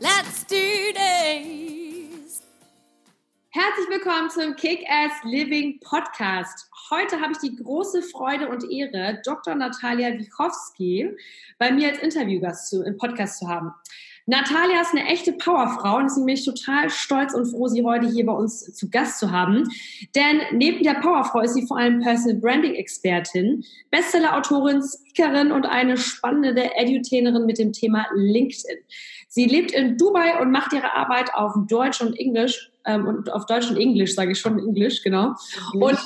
let's do this! Herzlich willkommen zum Kick-Ass Living Podcast. Heute habe ich die große Freude und Ehre, Dr. Natalia Wichowski bei mir als Interviewgast zu, im Podcast zu haben. Natalia ist eine echte Powerfrau und deswegen bin ich total stolz und froh, sie heute hier bei uns zu Gast zu haben. Denn neben der Powerfrau ist sie vor allem Personal Branding Expertin, Bestseller-Autorin, Speakerin und eine spannende Edutainerin mit dem Thema LinkedIn. Sie lebt in Dubai und macht ihre Arbeit auf Deutsch und Englisch ähm, und auf Deutsch und Englisch sage ich schon Englisch, genau. Und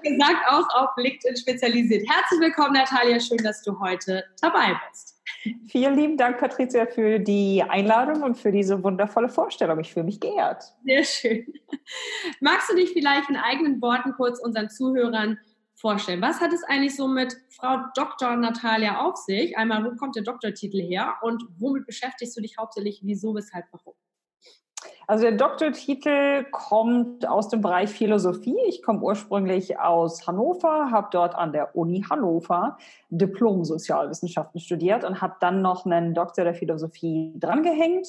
wie gesagt auch auf LinkedIn spezialisiert. Herzlich willkommen, Natalia. Schön, dass du heute dabei bist. Vielen lieben Dank, Patricia, für die Einladung und für diese wundervolle Vorstellung. Ich fühle mich geehrt. Sehr schön. Magst du dich vielleicht in eigenen Worten kurz unseren Zuhörern vorstellen? Was hat es eigentlich so mit Frau Dr. Natalia auf sich? Einmal, wo kommt der Doktortitel her und womit beschäftigst du dich hauptsächlich? Wieso, weshalb, warum? Also der Doktortitel kommt aus dem Bereich Philosophie. Ich komme ursprünglich aus Hannover, habe dort an der Uni Hannover Diplom Sozialwissenschaften studiert und habe dann noch einen Doktor der Philosophie drangehängt.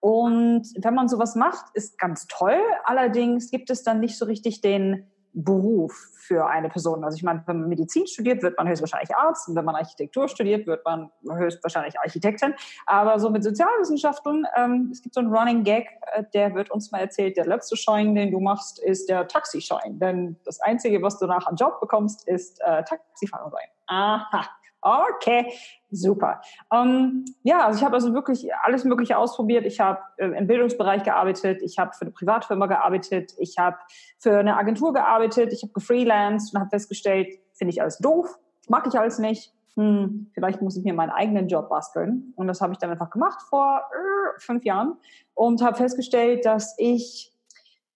Und wenn man sowas macht, ist ganz toll. Allerdings gibt es dann nicht so richtig den Beruf für eine Person. Also ich meine, wenn man Medizin studiert, wird man höchstwahrscheinlich Arzt und wenn man Architektur studiert, wird man höchstwahrscheinlich Architektin. Aber so mit Sozialwissenschaften, ähm, es gibt so einen Running Gag, äh, der wird uns mal erzählt, der letzte Schein, den du machst, ist der Taxischein. Denn das Einzige, was du nach einem Job bekommst, ist äh, Taxifahrer sein. Aha. Okay, super. Ähm, ja, also ich habe also wirklich alles Mögliche ausprobiert. Ich habe äh, im Bildungsbereich gearbeitet, ich habe für eine Privatfirma gearbeitet, ich habe für eine Agentur gearbeitet, ich habe gefreelanced und habe festgestellt, finde ich alles doof, mag ich alles nicht. Hm, vielleicht muss ich mir meinen eigenen Job basteln. Und das habe ich dann einfach gemacht vor äh, fünf Jahren und habe festgestellt, dass ich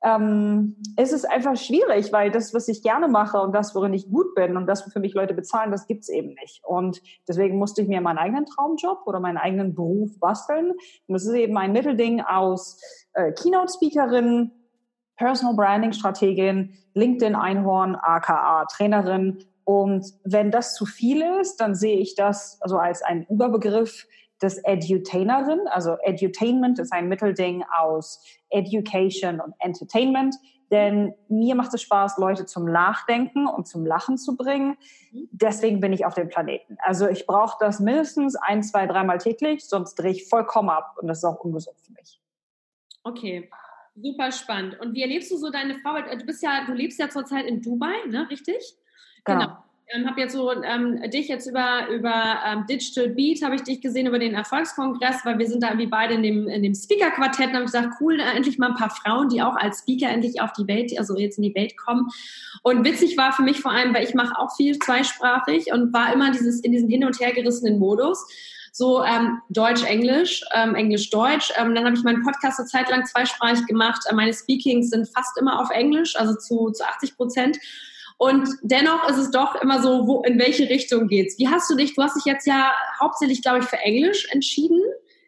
ähm, es ist einfach schwierig, weil das, was ich gerne mache und das, worin ich gut bin und das, wofür mich Leute bezahlen, das gibt's eben nicht. Und deswegen musste ich mir meinen eigenen Traumjob oder meinen eigenen Beruf basteln. Und das ist eben ein Mittelding aus äh, Keynote-Speakerin, Personal Branding-Strategin, LinkedIn-Einhorn, aka Trainerin. Und wenn das zu viel ist, dann sehe ich das also als einen Überbegriff des Edutainerin. Also Edutainment ist ein Mittelding aus Education und Entertainment. Denn mir macht es Spaß, Leute zum Nachdenken und zum Lachen zu bringen. Deswegen bin ich auf dem Planeten. Also ich brauche das mindestens ein, zwei, dreimal täglich, sonst drehe ich vollkommen ab und das ist auch ungesund für mich. Okay, super spannend. Und wie erlebst du so deine Frau? Du bist ja, du lebst ja zurzeit in Dubai, ne? Richtig? Genau. genau ähm, habe jetzt so ähm, dich jetzt über, über ähm, Digital Beat, habe ich dich gesehen über den Erfolgskongress, weil wir sind da irgendwie beide in dem, in dem Speaker-Quartett und habe gesagt, cool, äh, endlich mal ein paar Frauen, die auch als Speaker endlich auf die Welt, also jetzt in die Welt kommen. Und witzig war für mich vor allem, weil ich mache auch viel zweisprachig und war immer dieses, in diesem hin und her gerissenen Modus so ähm, Deutsch-Englisch, ähm, Englisch-Deutsch. Ähm, dann habe ich meinen Podcast eine Zeit lang zweisprachig gemacht. Äh, meine Speakings sind fast immer auf Englisch, also zu, zu 80 Prozent. Und dennoch ist es doch immer so, wo, in welche Richtung geht's? Wie hast du dich, du hast dich jetzt ja hauptsächlich, glaube ich, für Englisch entschieden,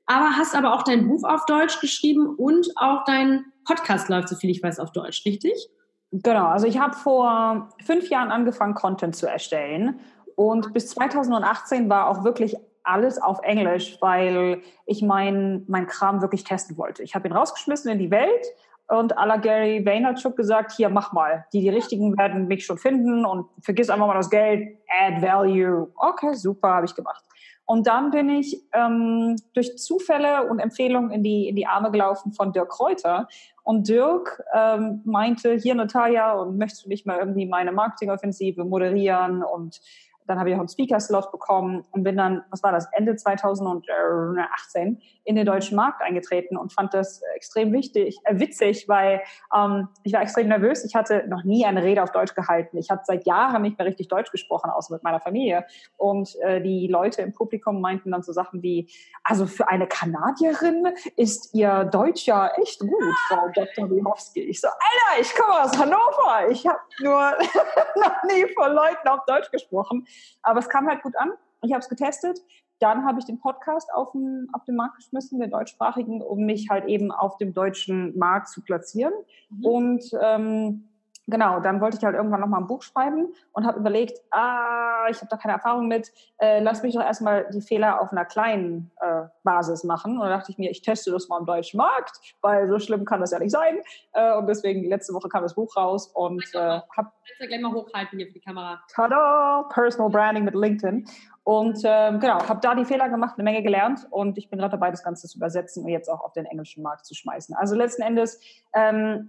aber hast aber auch dein Buch auf Deutsch geschrieben und auch dein Podcast läuft, so viel ich weiß, auf Deutsch, richtig? Genau, also ich habe vor fünf Jahren angefangen, Content zu erstellen. Und bis 2018 war auch wirklich alles auf Englisch, weil ich mein, mein Kram wirklich testen wollte. Ich habe ihn rausgeschmissen in die Welt und à la Gary Vaynerchuk gesagt, hier, mach mal. Die, die Richtigen werden mich schon finden und vergiss einfach mal das Geld, add value. Okay, super, habe ich gemacht. Und dann bin ich ähm, durch Zufälle und Empfehlungen in die, in die Arme gelaufen von Dirk Kräuter. Und Dirk ähm, meinte, hier Natalia, und möchtest du nicht mal irgendwie meine Marketingoffensive moderieren und Dann habe ich auch einen Speaker-Slot bekommen und bin dann, was war das, Ende 2018 in den deutschen Markt eingetreten und fand das extrem wichtig, äh, witzig, weil ähm, ich war extrem nervös. Ich hatte noch nie eine Rede auf Deutsch gehalten. Ich habe seit Jahren nicht mehr richtig Deutsch gesprochen, außer mit meiner Familie. Und äh, die Leute im Publikum meinten dann so Sachen wie, also für eine Kanadierin ist ihr Deutsch ja echt gut, Frau Dr. Wiechowski. Ich so, Alter, ich komme aus Hannover. Ich habe nur noch nie vor Leuten auf Deutsch gesprochen. Aber es kam halt gut an. Ich habe es getestet. Dann habe ich den Podcast auf den, auf den Markt geschmissen, den deutschsprachigen, um mich halt eben auf dem deutschen Markt zu platzieren. Mhm. Und ähm, genau, dann wollte ich halt irgendwann nochmal ein Buch schreiben und habe überlegt, ah, ich habe da keine Erfahrung mit, äh, lass mich doch erstmal die Fehler auf einer kleinen äh, Basis machen. Und da dachte ich mir, ich teste das mal am deutschen Markt, weil so schlimm kann das ja nicht sein. Äh, und deswegen, letzte Woche kam das Buch raus und äh, habe... ja gleich mal hochhalten hier für die Kamera. Tada! Personal Branding mit LinkedIn. Und ähm, genau, habe da die Fehler gemacht, eine Menge gelernt und ich bin gerade dabei, das Ganze zu übersetzen und jetzt auch auf den englischen Markt zu schmeißen. Also letzten Endes, ähm,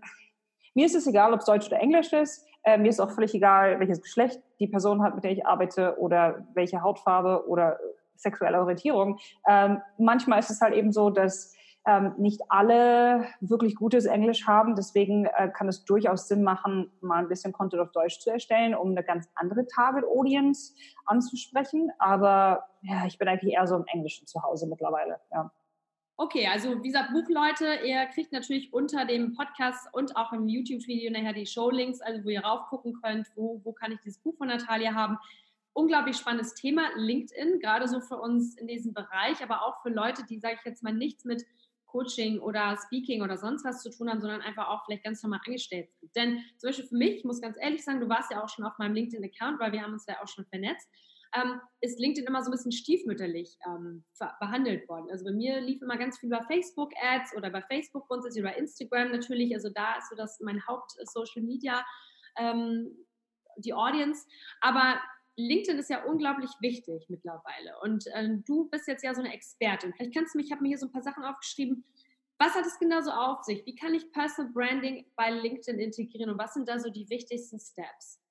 mir ist es egal, ob es Deutsch oder Englisch ist. Äh, mir ist auch völlig egal, welches Geschlecht die Person hat, mit der ich arbeite oder welche Hautfarbe oder sexuelle Orientierung. Ähm, manchmal ist es halt eben so, dass ähm, nicht alle wirklich gutes Englisch haben. Deswegen äh, kann es durchaus Sinn machen, mal ein bisschen Content auf Deutsch zu erstellen, um eine ganz andere Target Audience anzusprechen. Aber ja, ich bin eigentlich eher so im Englischen zu Hause mittlerweile. Ja. Okay, also wie gesagt, Buchleute, ihr kriegt natürlich unter dem Podcast und auch im YouTube-Video nachher die Showlinks, also wo ihr raufgucken könnt, wo, wo kann ich dieses Buch von Natalia haben. Unglaublich spannendes Thema, LinkedIn, gerade so für uns in diesem Bereich, aber auch für Leute, die, sage ich jetzt mal, nichts mit Coaching oder Speaking oder sonst was zu tun haben, sondern einfach auch vielleicht ganz normal angestellt sind. Denn zum Beispiel für mich, ich muss ganz ehrlich sagen, du warst ja auch schon auf meinem LinkedIn-Account, weil wir haben uns ja auch schon vernetzt, ähm, ist LinkedIn immer so ein bisschen stiefmütterlich ähm, behandelt worden. Also bei mir lief immer ganz viel über Facebook-Ads oder bei Facebook grundsätzlich oder Instagram natürlich. Also da ist so das mein Haupt-Social-Media, ähm, die Audience. Aber LinkedIn ist ja unglaublich wichtig mittlerweile. Und äh, du bist jetzt ja so eine Expertin. Vielleicht kannst du mich, ich habe mir hier so ein paar Sachen aufgeschrieben. Was hat es genau so auf sich? Wie kann ich Personal Branding bei LinkedIn integrieren und was sind da so die wichtigsten Steps?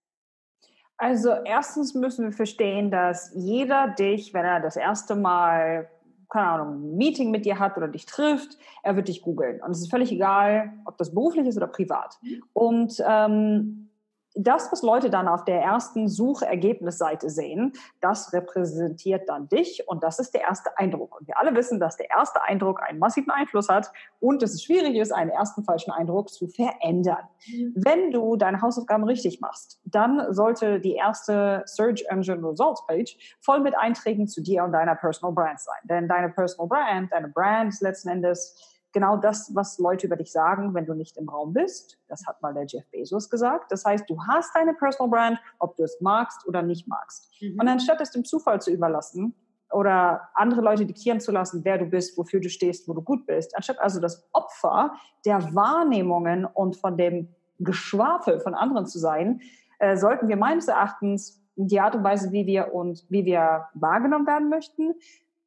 Also erstens müssen wir verstehen, dass jeder dich, wenn er das erste Mal keine Ahnung, ein Meeting mit dir hat oder dich trifft, er wird dich googeln. Und es ist völlig egal, ob das beruflich ist oder privat. Mhm. Und ähm, das, was Leute dann auf der ersten Suchergebnisseite sehen, das repräsentiert dann dich und das ist der erste Eindruck. Und wir alle wissen, dass der erste Eindruck einen massiven Einfluss hat und dass es schwierig ist, einen ersten falschen Eindruck zu verändern. Mhm. Wenn du deine Hausaufgaben richtig machst, dann sollte die erste Search Engine Results Page voll mit Einträgen zu dir und deiner Personal Brand sein. Denn deine Personal Brand, deine Brand ist letzten Endes genau das, was Leute über dich sagen, wenn du nicht im Raum bist. Das hat mal der Jeff Bezos gesagt. Das heißt, du hast deine Personal Brand, ob du es magst oder nicht magst. Mhm. Und anstatt es dem Zufall zu überlassen oder andere Leute diktieren zu lassen, wer du bist, wofür du stehst, wo du gut bist, anstatt also das Opfer der Wahrnehmungen und von dem Geschwafel von anderen zu sein, äh, sollten wir meines Erachtens die Art und Weise, wie wir und wie wir wahrgenommen werden möchten,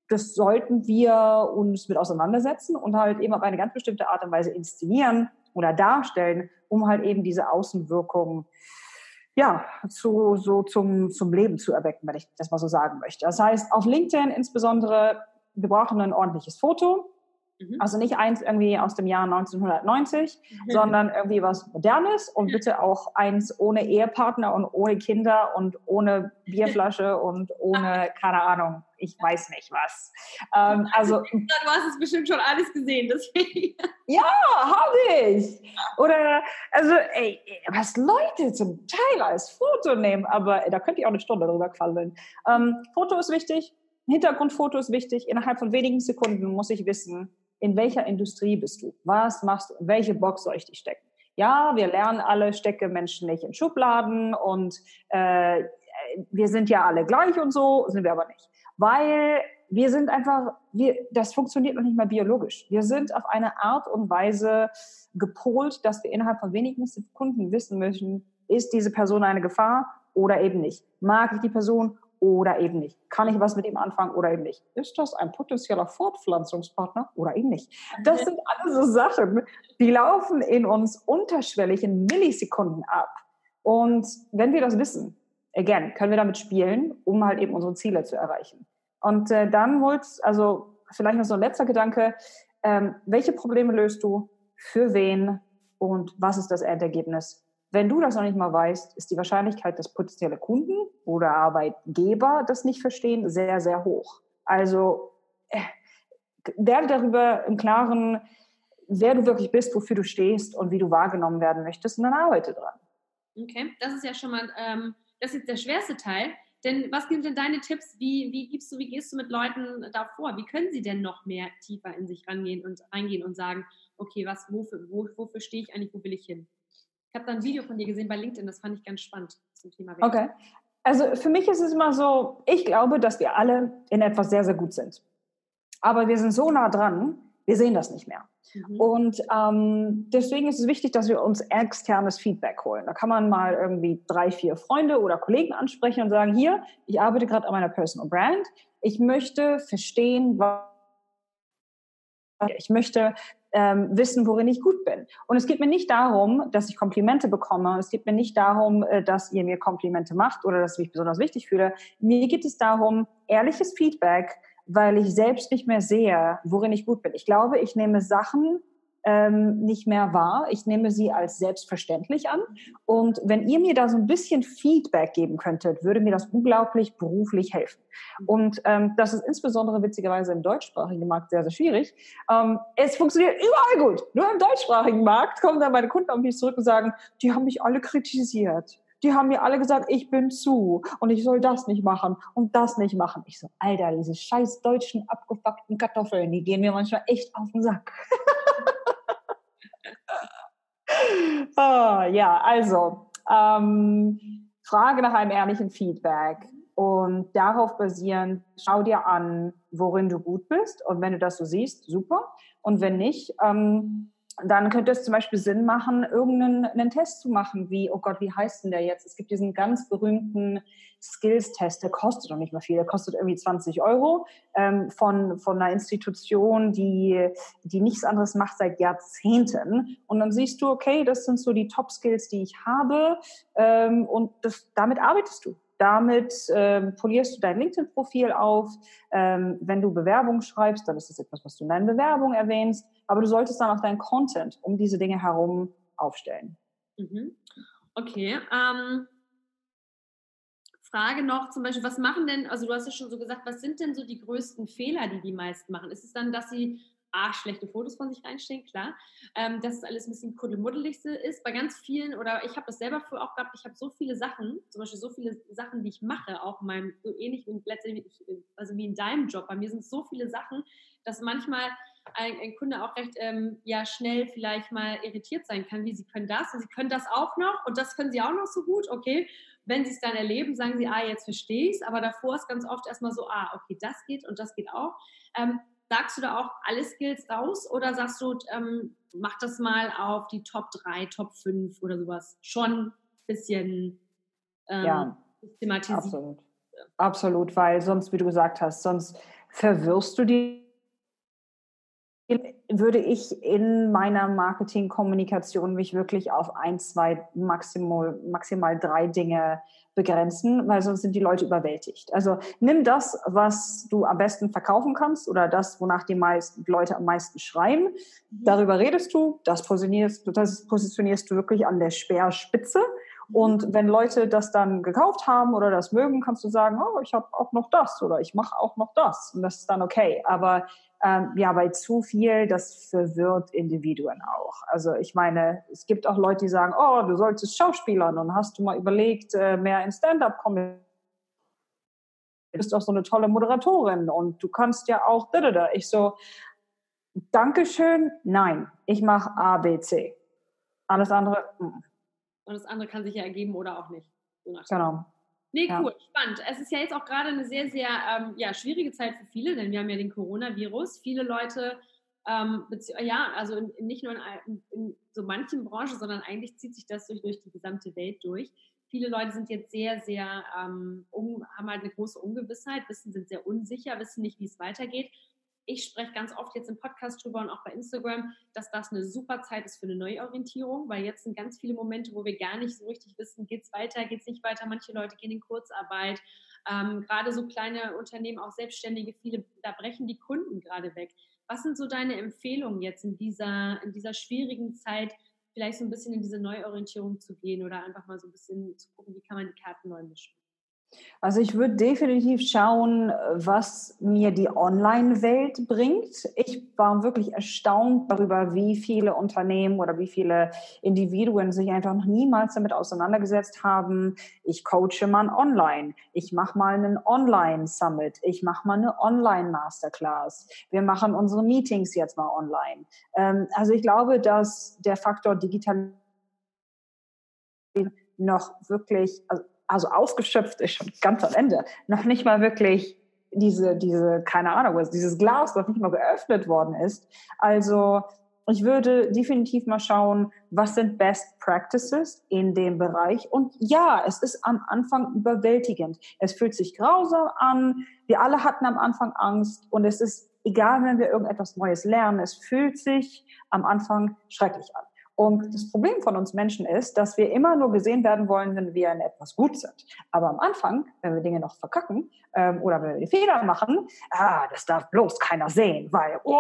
das sollten wir uns mit auseinandersetzen und halt eben auf eine ganz bestimmte Art und Weise inszenieren oder darstellen, um halt eben diese Außenwirkung ja, zu, so zum, zum Leben zu erwecken, wenn ich das mal so sagen möchte. Das heißt, auf LinkedIn insbesondere, wir brauchen ein ordentliches Foto. Mhm. Also nicht eins irgendwie aus dem Jahr 1990, mhm. sondern irgendwie was Modernes und bitte auch eins ohne Ehepartner und ohne Kinder und ohne Bierflasche und ohne, keine Ahnung, ich weiß nicht was. Ähm, also, du hast es bestimmt schon alles gesehen, deswegen. Ja, habe ich. Oder, also, ey, was Leute zum Teil als Foto nehmen, aber ey, da könnte ich auch eine Stunde drüber quallen. Ähm, Foto ist wichtig, Hintergrundfoto ist wichtig. Innerhalb von wenigen Sekunden muss ich wissen, in welcher Industrie bist du? Was machst du? In welche Box soll ich dich stecken? Ja, wir lernen alle, stecke Menschen nicht in Schubladen und äh, wir sind ja alle gleich und so, sind wir aber nicht. Weil wir sind einfach, wir, das funktioniert noch nicht mal biologisch. Wir sind auf eine Art und Weise gepolt, dass wir innerhalb von wenigen Sekunden wissen müssen, ist diese Person eine Gefahr oder eben nicht? Mag ich die Person oder eben nicht? Kann ich was mit ihm anfangen oder eben nicht? Ist das ein potenzieller Fortpflanzungspartner oder eben nicht? Das sind alles so Sachen, die laufen in uns unterschwellig in Millisekunden ab. Und wenn wir das wissen, again, können wir damit spielen, um halt eben unsere Ziele zu erreichen. Und äh, dann holst, also vielleicht noch so ein letzter Gedanke, ähm, welche Probleme löst du, für wen und was ist das Endergebnis? Wenn du das noch nicht mal weißt, ist die Wahrscheinlichkeit, dass potenzielle Kunden oder Arbeitgeber das nicht verstehen, sehr, sehr hoch. Also äh, werde darüber im Klaren, wer du wirklich bist, wofür du stehst und wie du wahrgenommen werden möchtest und dann arbeite dran. Okay, das ist ja schon mal, ähm, das ist der schwerste Teil. Denn was sind denn deine Tipps? Wie, wie gibst du, wie gehst du mit Leuten da vor? Wie können sie denn noch mehr tiefer in sich rangehen und reingehen und sagen, okay, was, wofür, wo, wofür stehe ich eigentlich, wo will ich hin? Ich habe da ein Video von dir gesehen bei LinkedIn, das fand ich ganz spannend zum Thema Welt. Okay. Also für mich ist es immer so, ich glaube, dass wir alle in etwas sehr, sehr gut sind. Aber wir sind so nah dran, wir sehen das nicht mehr. Mhm. Und ähm, deswegen ist es wichtig, dass wir uns externes Feedback holen. Da kann man mal irgendwie drei, vier Freunde oder Kollegen ansprechen und sagen, hier, ich arbeite gerade an meiner Personal Brand. Ich möchte verstehen, was ich möchte ähm, wissen, worin ich gut bin. Und es geht mir nicht darum, dass ich Komplimente bekomme. Es geht mir nicht darum, äh, dass ihr mir Komplimente macht oder dass ich mich besonders wichtig fühle. Mir geht es darum, ehrliches Feedback, weil ich selbst nicht mehr sehe, worin ich gut bin. Ich glaube, ich nehme Sachen ähm, nicht mehr wahr. Ich nehme sie als selbstverständlich an. Und wenn ihr mir da so ein bisschen Feedback geben könntet, würde mir das unglaublich beruflich helfen. Und ähm, das ist insbesondere witzigerweise im deutschsprachigen Markt sehr, sehr schwierig. Ähm, es funktioniert überall gut. Nur im deutschsprachigen Markt kommen dann meine Kunden auf mich zurück und sagen, die haben mich alle kritisiert die haben mir alle gesagt, ich bin zu und ich soll das nicht machen und das nicht machen. Ich so, Alter, diese scheiß deutschen abgefuckten Kartoffeln, die gehen mir manchmal echt auf den Sack. oh, ja, also, ähm, Frage nach einem ehrlichen Feedback. Und darauf basierend, schau dir an, worin du gut bist. Und wenn du das so siehst, super. Und wenn nicht, ähm, dann könnte es zum Beispiel Sinn machen, irgendeinen einen Test zu machen, wie, oh Gott, wie heißt denn der jetzt? Es gibt diesen ganz berühmten Skills-Test, der kostet doch nicht mal viel, der kostet irgendwie 20 Euro ähm, von, von einer Institution, die, die nichts anderes macht seit Jahrzehnten. Und dann siehst du, okay, das sind so die Top-Skills, die ich habe ähm, und das, damit arbeitest du. Damit ähm, polierst du dein LinkedIn-Profil auf. Ähm, wenn du Bewerbung schreibst, dann ist das etwas, was du in deiner Bewerbung erwähnst. Aber du solltest dann auch deinen Content um diese Dinge herum aufstellen. Mhm. Okay. Ähm, Frage noch zum Beispiel, was machen denn, also du hast ja schon so gesagt, was sind denn so die größten Fehler, die die meisten machen? Ist es dann, dass sie A, schlechte Fotos von sich reinstehen, klar, ähm, dass es alles ein bisschen kuddelmuddelig ist. Bei ganz vielen, oder ich habe das selber früher auch gehabt, ich habe so viele Sachen, zum Beispiel so viele Sachen, die ich mache, auch in meinem, so ähnlich und letztendlich, also wie in deinem Job. Bei mir sind so viele Sachen, dass manchmal ein, ein Kunde auch recht ähm, ja, schnell vielleicht mal irritiert sein kann, wie sie können das und sie können das auch noch und das können sie auch noch so gut, okay. Wenn sie es dann erleben, sagen sie, ah, jetzt verstehe ich es, aber davor ist ganz oft erstmal so, ah, okay, das geht und das geht auch. Ähm, sagst du da auch alle Skills raus oder sagst du, ähm, mach das mal auf die Top 3, Top 5 oder sowas? Schon ein bisschen ähm, ja, systematisiert. Absolut. Absolut, weil sonst, wie du gesagt hast, sonst verwirrst du die würde ich in meiner Marketingkommunikation mich wirklich auf ein, zwei, maximal, maximal drei Dinge begrenzen, weil sonst sind die Leute überwältigt. Also nimm das, was du am besten verkaufen kannst oder das, wonach die meisten Leute am meisten schreien. Mhm. Darüber redest du, das positionierst, das positionierst du wirklich an der Speerspitze. Und wenn Leute das dann gekauft haben oder das mögen, kannst du sagen, oh, ich habe auch noch das oder ich mache auch noch das. Und das ist dann okay. Aber ähm, ja, bei zu viel, das verwirrt Individuen auch. Also ich meine, es gibt auch Leute, die sagen, oh, du solltest Schauspielern und hast du mal überlegt, äh, mehr in Stand-up kommen. Du bist auch so eine tolle Moderatorin und du kannst ja auch da, da, da. Ich so, Dankeschön, nein, ich mache A, B, C. Alles andere. Mm. Und das andere kann sich ja ergeben oder auch nicht. So genau. Nee, cool, ja. spannend. Es ist ja jetzt auch gerade eine sehr, sehr ähm, ja, schwierige Zeit für viele, denn wir haben ja den Coronavirus. Viele Leute, ähm, ja, also in, in nicht nur in, in, so manchen Branchen, sondern eigentlich zieht sich das durch, durch die gesamte Welt durch. Viele Leute sind jetzt sehr, sehr, ähm, um, haben halt eine große Ungewissheit, wissen, sind sehr unsicher, wissen nicht, wie es weitergeht. Ich spreche ganz oft jetzt im Podcast drüber und auch bei Instagram, dass das eine super Zeit ist für eine Neuorientierung, weil jetzt sind ganz viele Momente, wo wir gar nicht so richtig wissen, geht es weiter, geht es nicht weiter. Manche Leute gehen in Kurzarbeit. Ähm, gerade so kleine Unternehmen, auch Selbstständige, viele, da brechen die Kunden gerade weg. Was sind so deine Empfehlungen jetzt in dieser, in dieser schwierigen Zeit, vielleicht so ein bisschen in diese Neuorientierung zu gehen oder einfach mal so ein bisschen zu gucken, wie kann man die Karten neu mischen? Also ich würde definitiv schauen, was mir die Online-Welt bringt. Ich war wirklich erstaunt darüber, wie viele Unternehmen oder wie viele Individuen sich einfach noch niemals damit auseinandergesetzt haben. Ich coache mal online. Ich mache mal einen Online-Summit. Ich mache mal eine Online-Masterclass. Wir machen unsere Meetings jetzt mal online. Ähm, also ich glaube, dass der Faktor digital noch wirklich, also also ausgeschöpft ist schon ganz am Ende, noch nicht mal wirklich diese, diese, keine Ahnung, dieses Glas, was nicht mal geöffnet worden ist. Also ich würde definitiv mal schauen, was sind Best Practices in dem Bereich. Und ja, es ist am Anfang überwältigend. Es fühlt sich grausam an. Wir alle hatten am Anfang Angst. Und es ist egal, wenn wir irgendetwas Neues lernen, es fühlt sich am Anfang schrecklich an. Und das Problem von uns Menschen ist, dass wir immer nur gesehen werden wollen, wenn wir in etwas gut sind. Aber am Anfang, wenn wir Dinge noch verkacken ähm, oder wenn wir Fehler machen, ah, das darf bloß keiner sehen, weil, oh,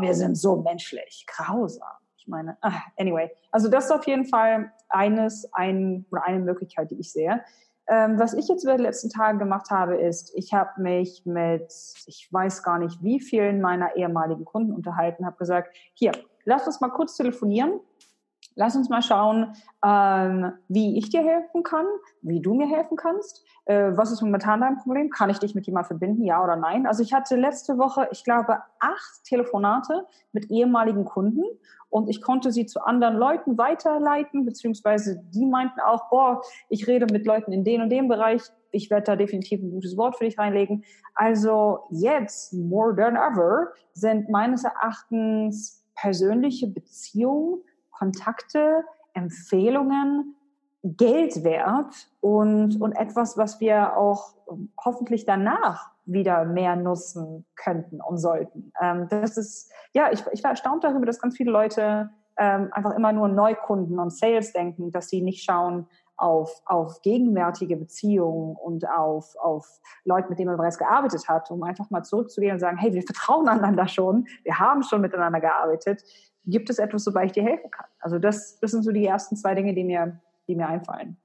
wir sind so menschlich, grausam. Ich meine, ah, anyway, also das ist auf jeden Fall eines, ein, oder eine Möglichkeit, die ich sehe. Ähm, was ich jetzt über die letzten Tage gemacht habe, ist, ich habe mich mit, ich weiß gar nicht, wie vielen meiner ehemaligen Kunden unterhalten, habe gesagt, hier, lass uns mal kurz telefonieren Lass uns mal schauen, ähm, wie ich dir helfen kann, wie du mir helfen kannst. Äh, was ist momentan dein Problem? Kann ich dich mit jemandem verbinden, ja oder nein? Also ich hatte letzte Woche, ich glaube, acht Telefonate mit ehemaligen Kunden und ich konnte sie zu anderen Leuten weiterleiten, beziehungsweise die meinten auch, boah, ich rede mit Leuten in dem und dem Bereich, ich werde da definitiv ein gutes Wort für dich reinlegen. Also jetzt, more than ever, sind meines Erachtens persönliche Beziehungen Kontakte, Empfehlungen Geld wert und, und etwas, was wir auch hoffentlich danach wieder mehr nutzen könnten und sollten. Ähm, das ist, ja, ich, ich war erstaunt darüber, dass ganz viele Leute ähm, einfach immer nur Neukunden und Sales denken, dass sie nicht schauen auf, auf gegenwärtige Beziehungen und auf, auf Leute, mit denen man bereits gearbeitet hat, um einfach mal zurückzugehen und sagen, hey, wir vertrauen einander schon, wir haben schon miteinander gearbeitet gibt es etwas, wobei ich dir helfen kann? Also das, das sind so die ersten zwei Dinge, die mir, die mir einfallen.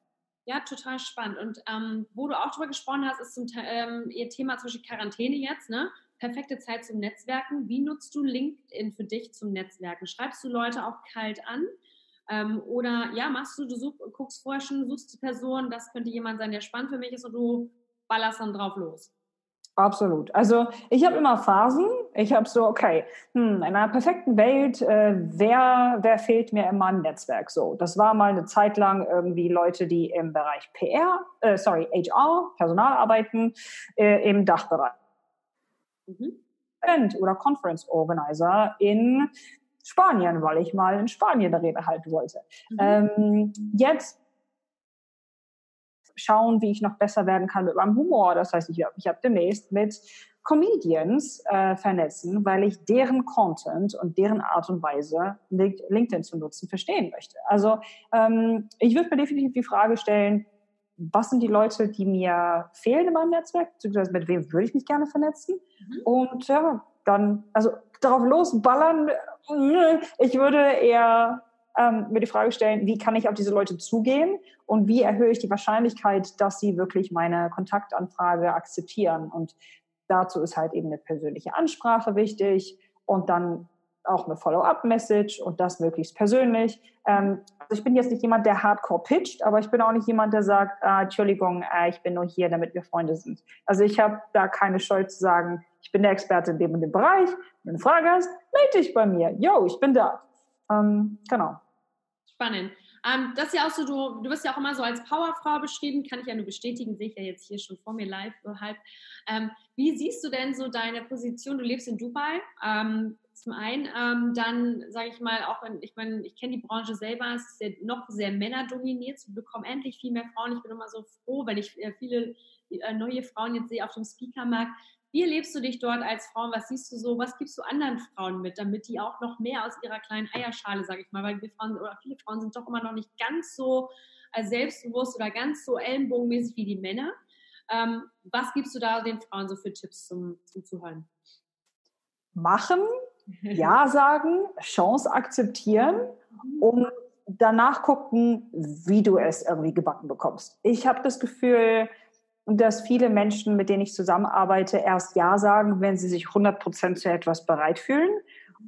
Ja, total spannend. Und ähm, wo du auch drüber gesprochen hast, ist zum ähm, ihr Thema Beispiel Quarantäne jetzt, ne? Perfekte Zeit zum Netzwerken. Wie nutzt du LinkedIn für dich zum Netzwerken? Schreibst du Leute auch kalt an? Ähm, oder ja, machst du, du such, guckst vorher schon, suchst die Person, das könnte jemand sein, der spannend für mich ist und du ballerst dann drauf los. Absolut. Also ich habe immer Phasen. Ich habe so, okay, hm, in einer perfekten Welt, äh, wer, wer fehlt mir in meinem Netzwerk? So, das war mal eine Zeit lang irgendwie Leute, die im Bereich PR, äh, sorry, HR, Personal arbeiten, äh, im Dachbereich. Mhm. Oder Conference Organizer in Spanien, weil ich mal in Spanien eine Rede halten wollte. Mhm. Ähm, jetzt schauen, wie ich noch besser werden kann mit meinem Humor. Das heißt, ich habe ich hab demnächst mit Comedians äh, vernetzen, weil ich deren Content und deren Art und Weise, LinkedIn zu nutzen, verstehen möchte. Also ähm, ich würde mir definitiv die Frage stellen, was sind die Leute, die mir fehlen in meinem Netzwerk, beziehungsweise mit wem würde ich mich gerne vernetzen? Mhm. Und ja, dann, also darauf losballern, ich würde eher ähm, mir die Frage stellen, wie kann ich auf diese Leute zugehen und wie erhöhe ich die Wahrscheinlichkeit, dass sie wirklich meine Kontaktanfrage akzeptieren. Und dazu ist halt eben eine persönliche Ansprache wichtig und dann auch eine Follow-up-Message und das möglichst persönlich. Ähm, also ich bin jetzt nicht jemand, der hardcore pitcht, aber ich bin auch nicht jemand, der sagt, ah, Entschuldigung, äh, ich bin nur hier, damit wir Freunde sind. Also ich habe da keine Scheu zu sagen, ich bin der Experte in dem und dem Bereich. Wenn du eine Frage hast, melde dich bei mir. Yo, ich bin da. Ähm, genau. Spannend. Ähm, das ist ja auch so, du, du wirst ja auch immer so als Powerfrau beschrieben, kann ich ja nur bestätigen, sehe ich ja jetzt hier schon vor mir live halb. Ähm, wie siehst du denn so deine Position? Du lebst in Dubai. Ähm, zum einen, ähm, dann sage ich mal, auch wenn, ich meine, ich kenne die Branche selber, es ist ja noch sehr männerdominiert, wir bekommen endlich viel mehr Frauen. Ich bin immer so froh, wenn ich äh, viele äh, neue Frauen jetzt sehe auf dem Speakermarkt, Wie erlebst du dich dort als Frau? Was siehst du so? Was gibst du anderen Frauen mit, damit die auch noch mehr aus ihrer kleinen Eierschale, sage ich mal, weil wir Frauen oder viele Frauen sind doch immer noch nicht ganz so äh, selbstbewusst oder ganz so ellenbogenmäßig wie die Männer. Ähm, was gibst du da den Frauen so für Tipps zum, zum Zuhören? Machen, Ja sagen, Chance akzeptieren und danach gucken, wie du es irgendwie gebacken bekommst. Ich habe das Gefühl, dass viele Menschen, mit denen ich zusammenarbeite, erst Ja sagen, wenn sie sich 100% zu etwas bereit fühlen.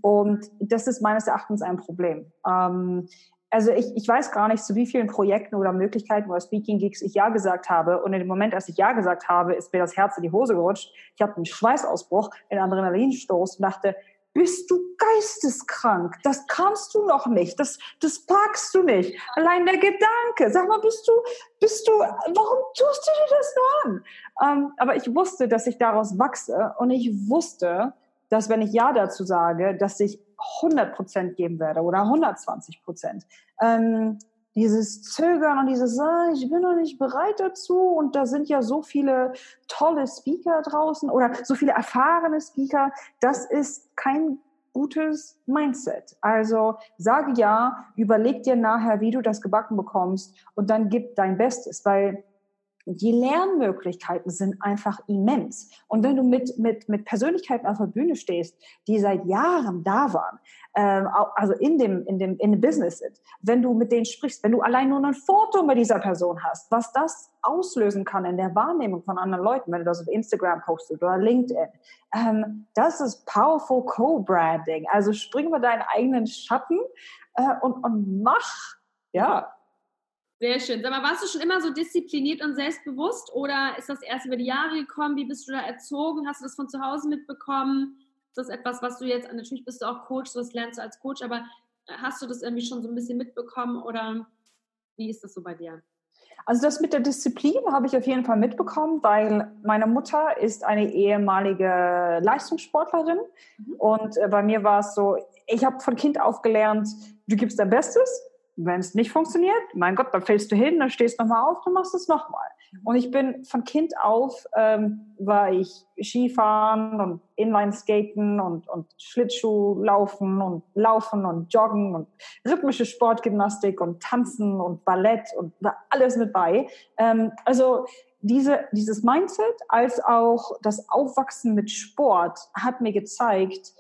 Und das ist meines Erachtens ein Problem. Ähm, also ich, ich weiß gar nicht, zu wie vielen Projekten oder Möglichkeiten oder Speaking Gigs ich Ja gesagt habe. Und in dem Moment, als ich Ja gesagt habe, ist mir das Herz in die Hose gerutscht. Ich habe einen Schweißausbruch, einen Adrenalinstoß und dachte, bist du geisteskrank? Das kannst du noch nicht. Das, das packst du nicht. Allein der Gedanke. Sag mal, bist du, bist du, warum tust du dir das nur an? Ähm, aber ich wusste, dass ich daraus wachse und ich wusste, dass wenn ich Ja dazu sage, dass ich 100 Prozent geben werde oder 120 Prozent. Ähm, dieses Zögern und dieses, ah, ich bin noch nicht bereit dazu und da sind ja so viele tolle Speaker draußen oder so viele erfahrene Speaker, das ist kein gutes Mindset. Also sage ja, überleg dir nachher, wie du das gebacken bekommst und dann gib dein Bestes, weil die Lernmöglichkeiten sind einfach immens. Und wenn du mit, mit, mit Persönlichkeiten auf der Bühne stehst, die seit Jahren da waren, ähm, also in dem, in, dem, in dem Business sind, wenn du mit denen sprichst, wenn du allein nur ein Foto mit dieser Person hast, was das auslösen kann in der Wahrnehmung von anderen Leuten, wenn du das auf Instagram postest oder LinkedIn, ähm, das ist powerful Co-Branding. Also spring über deinen eigenen Schatten äh, und, und mach, ja, sehr schön. Sag mal, warst du schon immer so diszipliniert und selbstbewusst oder ist das erst über die Jahre gekommen? Wie bist du da erzogen? Hast du das von zu Hause mitbekommen? Ist das etwas, was du jetzt, natürlich bist du auch Coach, das lernst du als Coach, aber äh, hast du das irgendwie schon so ein bisschen mitbekommen oder wie ist das so bei dir? Also das mit der Disziplin habe ich auf jeden Fall mitbekommen, weil meine Mutter ist eine ehemalige Leistungssportlerin mhm. und äh, bei mir war es so, ich habe von Kind auf gelernt, du gibst dein Bestes wenn es nicht funktioniert, mein Gott, dann fällst du hin, dann stehst nochmal auf, dann machst du es nochmal. Und ich bin von Kind auf, ähm, war ich Skifahren und Inline-Skaten und, und Schlittschuh laufen und laufen und joggen und rhythmische Sportgymnastik und Tanzen und Ballett und war alles mit bei. Ähm, also diese, dieses Mindset als auch das Aufwachsen mit Sport hat mir gezeigt,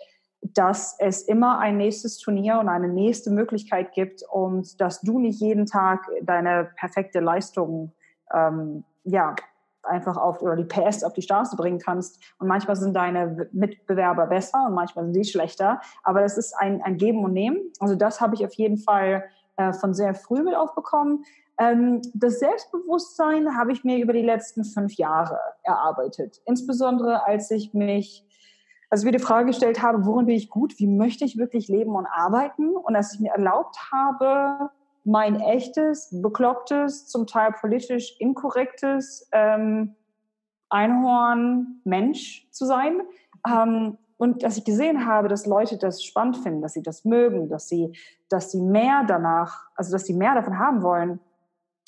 dass es immer ein nächstes Turnier und eine nächste Möglichkeit gibt und dass du nicht jeden Tag deine perfekte Leistung ähm, ja einfach auf oder die PS auf die Straße bringen kannst. Und manchmal sind deine Mitbewerber besser und manchmal sind die schlechter. Aber das ist ein, ein Geben und Nehmen. Also das habe ich auf jeden Fall äh, von sehr früh mit aufbekommen. Ähm, das Selbstbewusstsein habe ich mir über die letzten fünf Jahre erarbeitet. Insbesondere als ich mich als ich mir die Frage gestellt habe, worin bin ich gut, wie möchte ich wirklich leben und arbeiten und als ich mir erlaubt habe, mein echtes, beklopptes, zum Teil politisch inkorrektes ähm, Einhorn Mensch zu sein. Ähm, und dass ich gesehen habe, dass Leute das spannend finden, dass sie das mögen, dass sie, dass sie mehr danach, also dass sie mehr davon haben wollen,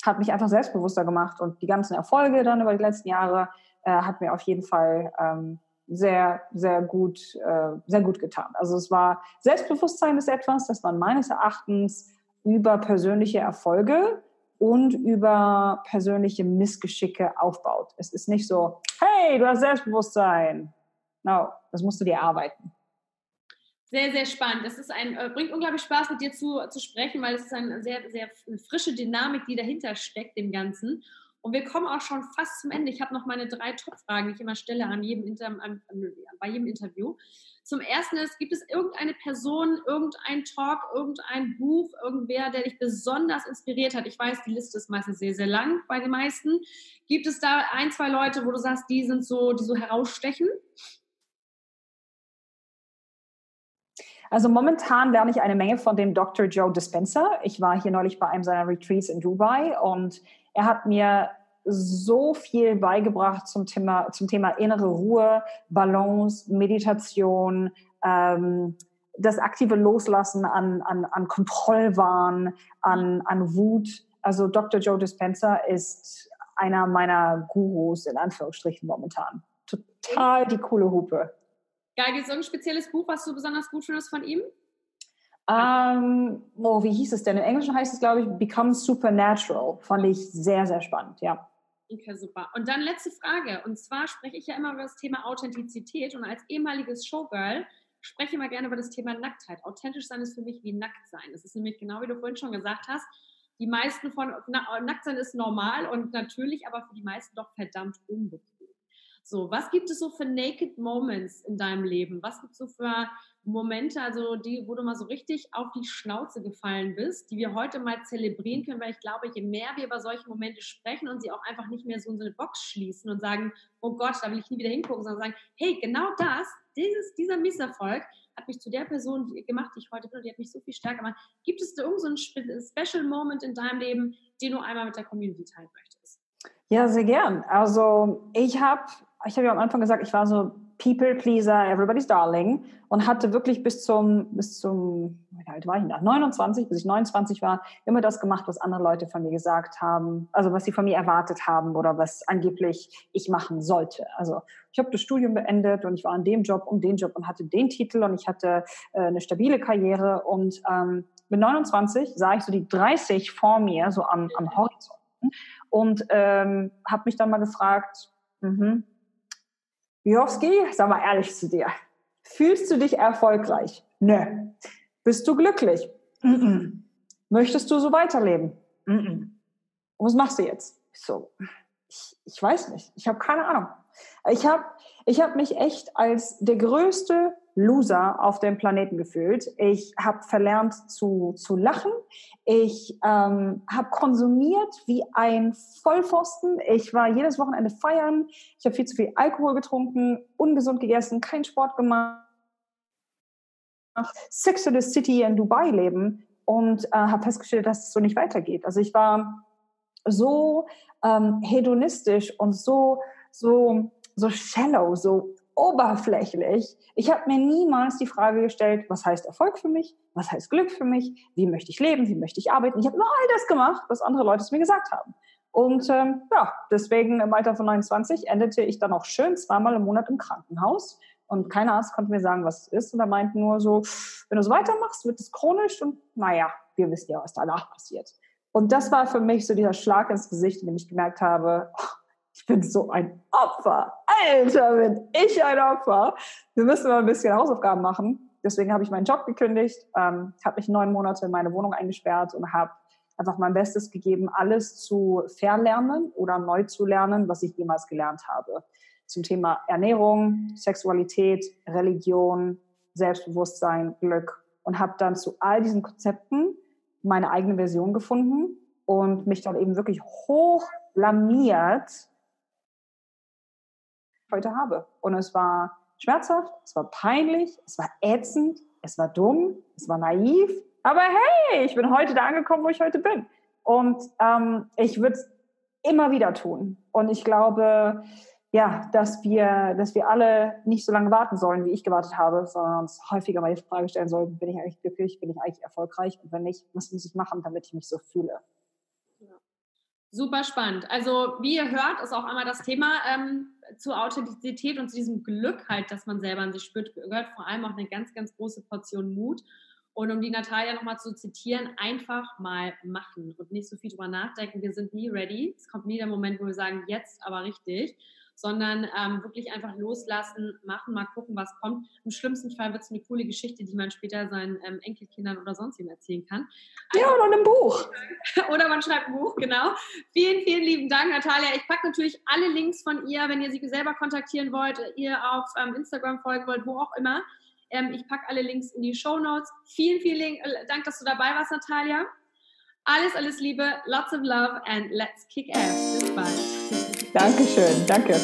hat mich einfach selbstbewusster gemacht. Und die ganzen Erfolge dann über die letzten Jahre äh, hat mir auf jeden Fall ähm, sehr, sehr gut, äh, sehr gut getan. Also es war Selbstbewusstsein ist etwas, das man meines Erachtens über persönliche Erfolge und über persönliche Missgeschicke aufbaut. Es ist nicht so, hey, du hast Selbstbewusstsein. No, das musst du dir arbeiten. Sehr, sehr spannend. Es ist ein, äh, bringt unglaublich Spaß, mit dir zu, zu sprechen, weil es ist eine sehr, sehr frische Dynamik, die dahinter steckt, dem Ganzen. Und wir kommen auch schon fast zum Ende. Ich habe noch meine drei Top-Fragen, die ich immer stelle an jedem Inter an, an, bei jedem Interview. Zum ersten ist, gibt es irgendeine Person, irgendein Talk, irgendein Buch, irgendwer, der dich besonders inspiriert hat? Ich weiß, die Liste ist meistens sehr, sehr lang bei den meisten. Gibt es da ein, zwei Leute, wo du sagst, die sind so, die so herausstechen? Also momentan lerne ich eine Menge von dem Dr. Joe Dispenza. Ich war hier neulich bei einem seiner Retreats in Dubai und er hat mir so viel beigebracht zum Thema, zum Thema innere Ruhe, Balance, Meditation, ähm, das aktive Loslassen an, an, an Kontrollwahn, an, an Wut. Also Dr. Joe Dispenza ist einer meiner Gurus in Anführungsstrichen momentan. total die coole Hupe. Geil, gibt es ein spezielles Buch, was du besonders gut findest von ihm? Ähm, oh, wie hieß es denn? Im Englischen heißt es, glaube ich, Become Supernatural. Fand ich sehr, sehr spannend, ja. Okay, super. Und dann letzte Frage. Und zwar spreche ich ja immer über das Thema Authentizität und als ehemaliges Showgirl spreche ich immer gerne über das Thema Nacktheit. Authentisch sein ist für mich wie nackt sein. Das ist nämlich genau wie du vorhin schon gesagt hast. Die meisten von na, nackt sein ist normal und natürlich, aber für die meisten doch verdammt unbequem. So, was gibt es so für Naked Moments in deinem Leben? Was gibt es so für Momente, also die, wo du mal so richtig auf die Schnauze gefallen bist, die wir heute mal zelebrieren können, weil ich glaube, je mehr wir über solche Momente sprechen und sie auch einfach nicht mehr so in so eine Box schließen und sagen, oh Gott, da will ich nie wieder hingucken, sondern sagen, hey, genau das, dieses, dieser Misserfolg hat mich zu der Person gemacht, die ich heute bin und die hat mich so viel stärker gemacht. Gibt es da irgendeinen so Special Moment in deinem Leben, den du einmal mit der Community teilen möchtest? Ja, sehr gern. Also ich habe, ich habe ja am Anfang gesagt, ich war so People Pleaser, Everybody's Darling und hatte wirklich bis zum, bis zum, wie alt war ich da? 29, bis ich 29 war, immer das gemacht, was andere Leute von mir gesagt haben, also was sie von mir erwartet haben oder was angeblich ich machen sollte. Also ich habe das Studium beendet und ich war an dem Job und den Job und hatte den Titel und ich hatte äh, eine stabile Karriere und ähm, mit 29 sah ich so die 30 vor mir, so am, am Horizont und ähm, habe mich dann mal gefragt, mhm, Jowski, sag mal ehrlich zu dir. Fühlst du dich erfolgreich? Nö. Bist du glücklich? Mm. Möchtest du so weiterleben? Mm was machst du jetzt? Ich so, ich, ich weiß nicht. Ich habe keine Ahnung. Ich habe ich hab mich echt als der größte Loser auf dem Planeten gefühlt. Ich habe verlernt zu, zu lachen. Ich ähm, habe konsumiert wie ein Vollpfosten. Ich war jedes Wochenende feiern. Ich habe viel zu viel Alkohol getrunken, ungesund gegessen, keinen Sport gemacht. Sex to the City in Dubai leben und äh, habe festgestellt, dass es so nicht weitergeht. Also ich war so ähm, hedonistisch und so so so shallow, so oberflächlich. Ich habe mir niemals die Frage gestellt, was heißt Erfolg für mich? Was heißt Glück für mich? Wie möchte ich leben? Wie möchte ich arbeiten? Ich habe nur all das gemacht, was andere Leute es mir gesagt haben. Und ähm, ja, deswegen im Alter von 29 endete ich dann auch schön zweimal im Monat im Krankenhaus. Und kein Arzt konnte mir sagen, was es ist. Und er meinte nur so, wenn du so weitermachst, wird es chronisch. Und naja, wir wissen ja, was danach passiert. Und das war für mich so dieser Schlag ins Gesicht, in dem ich gemerkt habe, oh, ich bin so ein Opfer. Alter, bin ich ein Opfer. Wir müssen mal ein bisschen Hausaufgaben machen. Deswegen habe ich meinen Job gekündigt, ähm, habe mich neun Monate in meine Wohnung eingesperrt und habe einfach mein Bestes gegeben, alles zu verlernen oder neu zu lernen, was ich jemals gelernt habe. Zum Thema Ernährung, Sexualität, Religion, Selbstbewusstsein, Glück. Und habe dann zu all diesen Konzepten meine eigene Version gefunden und mich dann eben wirklich hoch blamiert heute habe. Und es war schmerzhaft, es war peinlich, es war ätzend, es war dumm, es war naiv. Aber hey, ich bin heute da angekommen, wo ich heute bin. Und ähm, ich würde es immer wieder tun. Und ich glaube, ja, dass wir, dass wir alle nicht so lange warten sollen, wie ich gewartet habe, sondern uns häufiger mal die Frage stellen sollten, bin ich eigentlich glücklich, bin ich eigentlich erfolgreich? Und wenn nicht, was muss ich machen, damit ich mich so fühle? Super spannend. Also wie ihr hört, ist auch einmal das Thema ähm, zur Authentizität und zu diesem Glück halt, dass man selber an sich spürt, gehört vor allem auch eine ganz, ganz große Portion Mut. Und um die Natalia nochmal zu zitieren, einfach mal machen und nicht so viel drüber nachdenken. Wir sind nie ready. Es kommt nie der Moment, wo wir sagen, jetzt aber richtig sondern ähm, wirklich einfach loslassen, machen, mal gucken, was kommt. Im schlimmsten Fall wird es eine coole Geschichte, die man später seinen ähm, Enkelkindern oder sonst wem erzählen kann. Also, ja, oder ein Buch. oder man schreibt ein Buch, genau. Vielen, vielen lieben Dank, Natalia. Ich packe natürlich alle Links von ihr, wenn ihr sie selber kontaktieren wollt, ihr auf ähm, Instagram folgen wollt, wo auch immer. Ähm, ich packe alle Links in die Show Notes. Vielen, vielen äh, Dank, dass du dabei warst, Natalia. Alles, alles Liebe, lots of love and let's kick ass. Bis bald. Dankeschön, danke.